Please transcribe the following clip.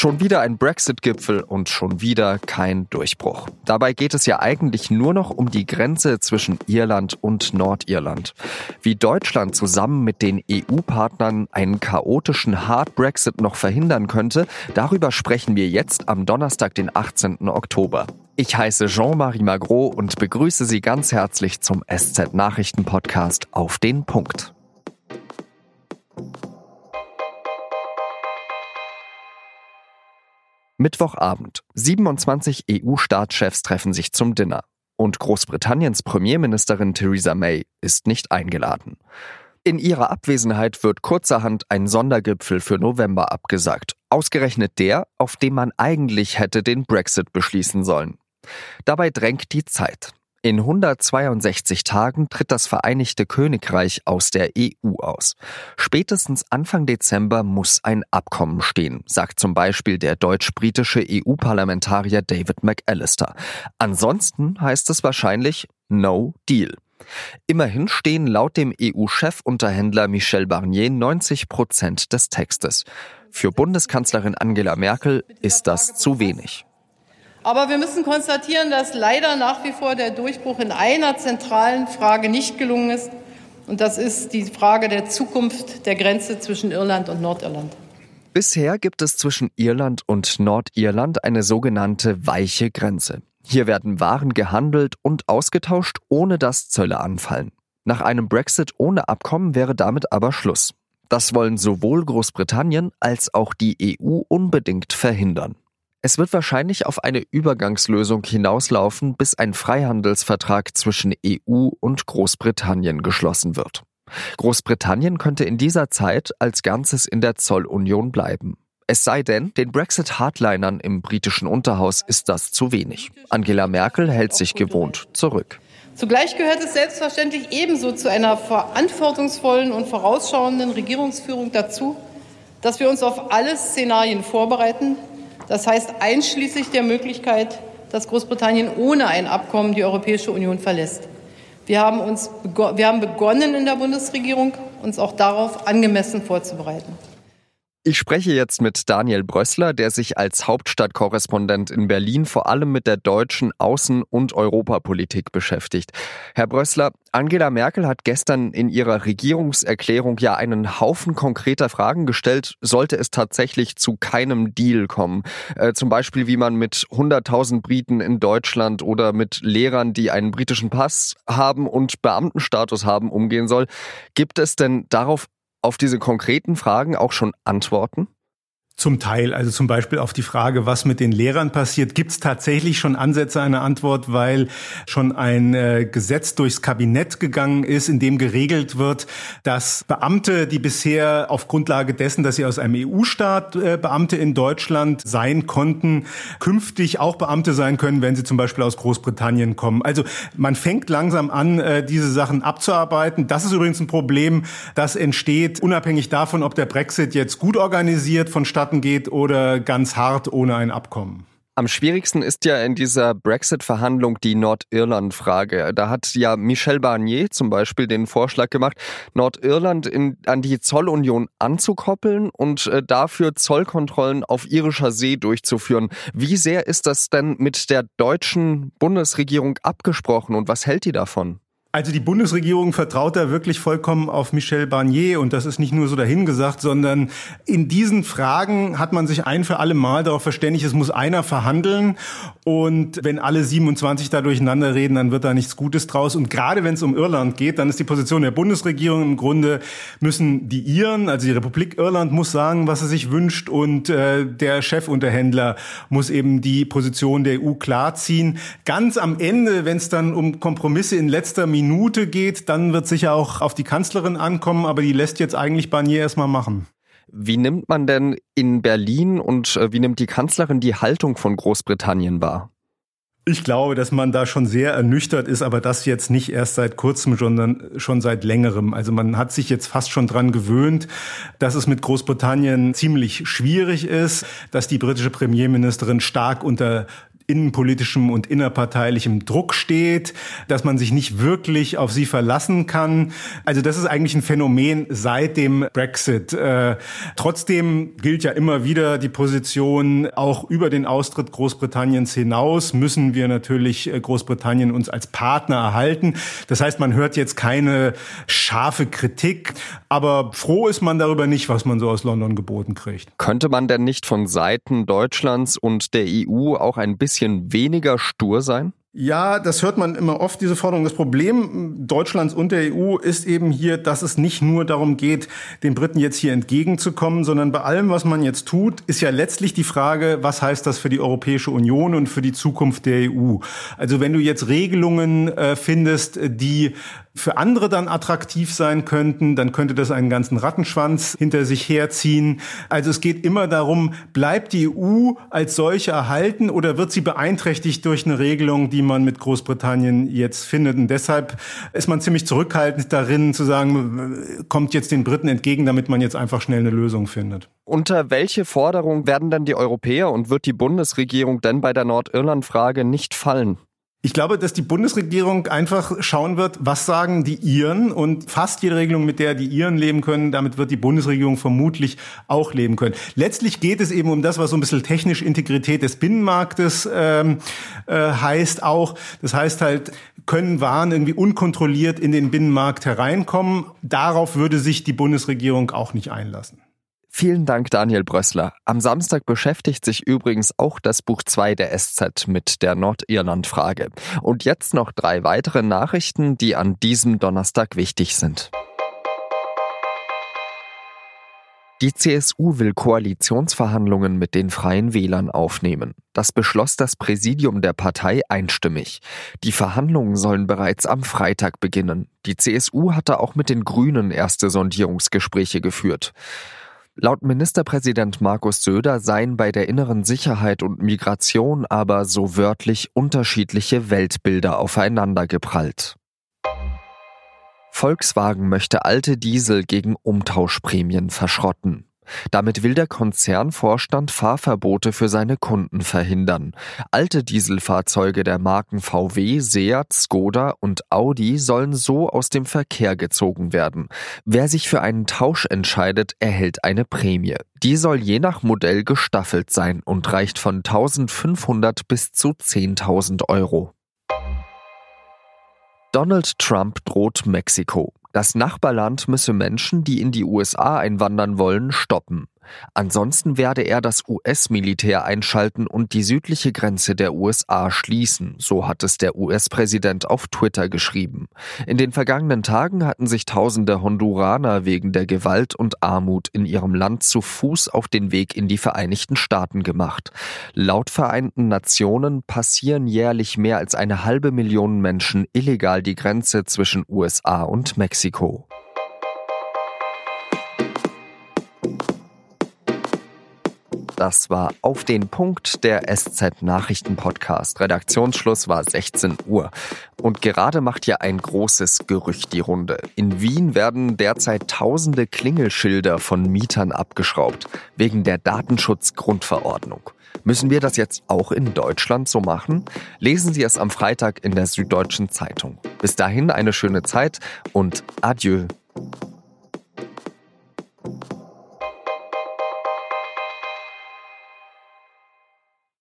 Schon wieder ein Brexit-Gipfel und schon wieder kein Durchbruch. Dabei geht es ja eigentlich nur noch um die Grenze zwischen Irland und Nordirland. Wie Deutschland zusammen mit den EU-Partnern einen chaotischen Hard Brexit noch verhindern könnte, darüber sprechen wir jetzt am Donnerstag, den 18. Oktober. Ich heiße Jean-Marie Magro und begrüße Sie ganz herzlich zum SZ-Nachrichten-Podcast auf den Punkt. Mittwochabend. 27 EU-Staatschefs treffen sich zum Dinner. Und Großbritanniens Premierministerin Theresa May ist nicht eingeladen. In ihrer Abwesenheit wird kurzerhand ein Sondergipfel für November abgesagt. Ausgerechnet der, auf dem man eigentlich hätte den Brexit beschließen sollen. Dabei drängt die Zeit. In 162 Tagen tritt das Vereinigte Königreich aus der EU aus. Spätestens Anfang Dezember muss ein Abkommen stehen, sagt zum Beispiel der deutsch-britische EU-Parlamentarier David McAllister. Ansonsten heißt es wahrscheinlich No Deal. Immerhin stehen laut dem EU-Chefunterhändler Michel Barnier 90 Prozent des Textes. Für Bundeskanzlerin Angela Merkel ist das zu wenig. Aber wir müssen konstatieren, dass leider nach wie vor der Durchbruch in einer zentralen Frage nicht gelungen ist. Und das ist die Frage der Zukunft der Grenze zwischen Irland und Nordirland. Bisher gibt es zwischen Irland und Nordirland eine sogenannte weiche Grenze. Hier werden Waren gehandelt und ausgetauscht, ohne dass Zölle anfallen. Nach einem Brexit ohne Abkommen wäre damit aber Schluss. Das wollen sowohl Großbritannien als auch die EU unbedingt verhindern. Es wird wahrscheinlich auf eine Übergangslösung hinauslaufen, bis ein Freihandelsvertrag zwischen EU und Großbritannien geschlossen wird. Großbritannien könnte in dieser Zeit als Ganzes in der Zollunion bleiben. Es sei denn, den Brexit-Hardlinern im britischen Unterhaus ist das zu wenig. Angela Merkel hält sich gewohnt zurück. Zugleich gehört es selbstverständlich ebenso zu einer verantwortungsvollen und vorausschauenden Regierungsführung dazu, dass wir uns auf alle Szenarien vorbereiten, das heißt einschließlich der Möglichkeit, dass Großbritannien ohne ein Abkommen die Europäische Union verlässt. Wir haben, uns, wir haben begonnen in der Bundesregierung, uns auch darauf angemessen vorzubereiten. Ich spreche jetzt mit Daniel Brössler, der sich als Hauptstadtkorrespondent in Berlin vor allem mit der deutschen Außen- und Europapolitik beschäftigt. Herr Brössler, Angela Merkel hat gestern in ihrer Regierungserklärung ja einen Haufen konkreter Fragen gestellt, sollte es tatsächlich zu keinem Deal kommen. Äh, zum Beispiel, wie man mit 100.000 Briten in Deutschland oder mit Lehrern, die einen britischen Pass haben und Beamtenstatus haben, umgehen soll. Gibt es denn darauf auf diese konkreten Fragen auch schon Antworten? Zum Teil, also zum Beispiel auf die Frage, was mit den Lehrern passiert, gibt es tatsächlich schon Ansätze einer Antwort, weil schon ein äh, Gesetz durchs Kabinett gegangen ist, in dem geregelt wird, dass Beamte, die bisher auf Grundlage dessen, dass sie aus einem EU-Staat äh, Beamte in Deutschland sein konnten, künftig auch Beamte sein können, wenn sie zum Beispiel aus Großbritannien kommen. Also man fängt langsam an, äh, diese Sachen abzuarbeiten. Das ist übrigens ein Problem, das entsteht unabhängig davon, ob der Brexit jetzt gut organisiert von Vonstatten geht oder ganz hart ohne ein Abkommen? Am schwierigsten ist ja in dieser Brexit-Verhandlung die Nordirland-Frage. Da hat ja Michel Barnier zum Beispiel den Vorschlag gemacht, Nordirland in, an die Zollunion anzukoppeln und äh, dafür Zollkontrollen auf irischer See durchzuführen. Wie sehr ist das denn mit der deutschen Bundesregierung abgesprochen und was hält die davon? Also die Bundesregierung vertraut da wirklich vollkommen auf Michel Barnier und das ist nicht nur so dahingesagt, sondern in diesen Fragen hat man sich ein für alle Mal darauf verständigt, es muss einer verhandeln und wenn alle 27 da durcheinander reden, dann wird da nichts Gutes draus und gerade wenn es um Irland geht, dann ist die Position der Bundesregierung im Grunde müssen die Iren, also die Republik Irland muss sagen, was sie sich wünscht und äh, der Chefunterhändler muss eben die Position der EU klarziehen. Ganz am Ende, wenn es dann um Kompromisse in letzter Minute Minute geht, dann wird sicher auch auf die Kanzlerin ankommen, aber die lässt jetzt eigentlich Barnier erstmal machen. Wie nimmt man denn in Berlin und äh, wie nimmt die Kanzlerin die Haltung von Großbritannien wahr? Ich glaube, dass man da schon sehr ernüchtert ist, aber das jetzt nicht erst seit kurzem, sondern schon seit längerem. Also man hat sich jetzt fast schon dran gewöhnt, dass es mit Großbritannien ziemlich schwierig ist, dass die britische Premierministerin stark unter innenpolitischem und innerparteilichem Druck steht, dass man sich nicht wirklich auf sie verlassen kann. Also das ist eigentlich ein Phänomen seit dem Brexit. Äh, trotzdem gilt ja immer wieder die Position, auch über den Austritt Großbritanniens hinaus müssen wir natürlich äh, Großbritannien uns als Partner erhalten. Das heißt, man hört jetzt keine scharfe Kritik, aber froh ist man darüber nicht, was man so aus London geboten kriegt. Könnte man denn nicht von Seiten Deutschlands und der EU auch ein bisschen weniger stur sein? Ja, das hört man immer oft, diese Forderung. Das Problem Deutschlands und der EU ist eben hier, dass es nicht nur darum geht, den Briten jetzt hier entgegenzukommen, sondern bei allem, was man jetzt tut, ist ja letztlich die Frage, was heißt das für die Europäische Union und für die Zukunft der EU? Also wenn du jetzt Regelungen äh, findest, die für andere dann attraktiv sein könnten, dann könnte das einen ganzen Rattenschwanz hinter sich herziehen. Also es geht immer darum, bleibt die EU als solche erhalten oder wird sie beeinträchtigt durch eine Regelung, die man mit Großbritannien jetzt findet? Und deshalb ist man ziemlich zurückhaltend darin zu sagen, kommt jetzt den Briten entgegen, damit man jetzt einfach schnell eine Lösung findet. Unter welche Forderung werden denn die Europäer und wird die Bundesregierung denn bei der Nordirland-Frage nicht fallen? Ich glaube, dass die Bundesregierung einfach schauen wird, was sagen die Iren und fast jede Regelung, mit der die Iren leben können, damit wird die Bundesregierung vermutlich auch leben können. Letztlich geht es eben um das, was so ein bisschen technisch Integrität des Binnenmarktes ähm, äh, heißt auch. Das heißt halt, können Waren irgendwie unkontrolliert in den Binnenmarkt hereinkommen. Darauf würde sich die Bundesregierung auch nicht einlassen. Vielen Dank, Daniel Brössler. Am Samstag beschäftigt sich übrigens auch das Buch 2 der SZ mit der Nordirland-Frage. Und jetzt noch drei weitere Nachrichten, die an diesem Donnerstag wichtig sind. Die CSU will Koalitionsverhandlungen mit den Freien Wählern aufnehmen. Das beschloss das Präsidium der Partei einstimmig. Die Verhandlungen sollen bereits am Freitag beginnen. Die CSU hatte auch mit den Grünen erste Sondierungsgespräche geführt. Laut Ministerpräsident Markus Söder seien bei der inneren Sicherheit und Migration aber so wörtlich unterschiedliche Weltbilder aufeinandergeprallt. Volkswagen möchte alte Diesel gegen Umtauschprämien verschrotten. Damit will der Konzernvorstand Fahrverbote für seine Kunden verhindern. Alte Dieselfahrzeuge der Marken VW, Seat, Skoda und Audi sollen so aus dem Verkehr gezogen werden. Wer sich für einen Tausch entscheidet, erhält eine Prämie. Die soll je nach Modell gestaffelt sein und reicht von 1500 bis zu 10.000 Euro. Donald Trump droht Mexiko. Das Nachbarland müsse Menschen, die in die USA einwandern wollen, stoppen. Ansonsten werde er das US-Militär einschalten und die südliche Grenze der USA schließen, so hat es der US-Präsident auf Twitter geschrieben. In den vergangenen Tagen hatten sich tausende Honduraner wegen der Gewalt und Armut in ihrem Land zu Fuß auf den Weg in die Vereinigten Staaten gemacht. Laut Vereinten Nationen passieren jährlich mehr als eine halbe Million Menschen illegal die Grenze zwischen USA und Mexiko. Das war auf den Punkt der SZ Nachrichten Podcast. Redaktionsschluss war 16 Uhr. Und gerade macht ja ein großes Gerücht die Runde. In Wien werden derzeit tausende Klingelschilder von Mietern abgeschraubt, wegen der Datenschutzgrundverordnung. Müssen wir das jetzt auch in Deutschland so machen? Lesen Sie es am Freitag in der Süddeutschen Zeitung. Bis dahin eine schöne Zeit und adieu.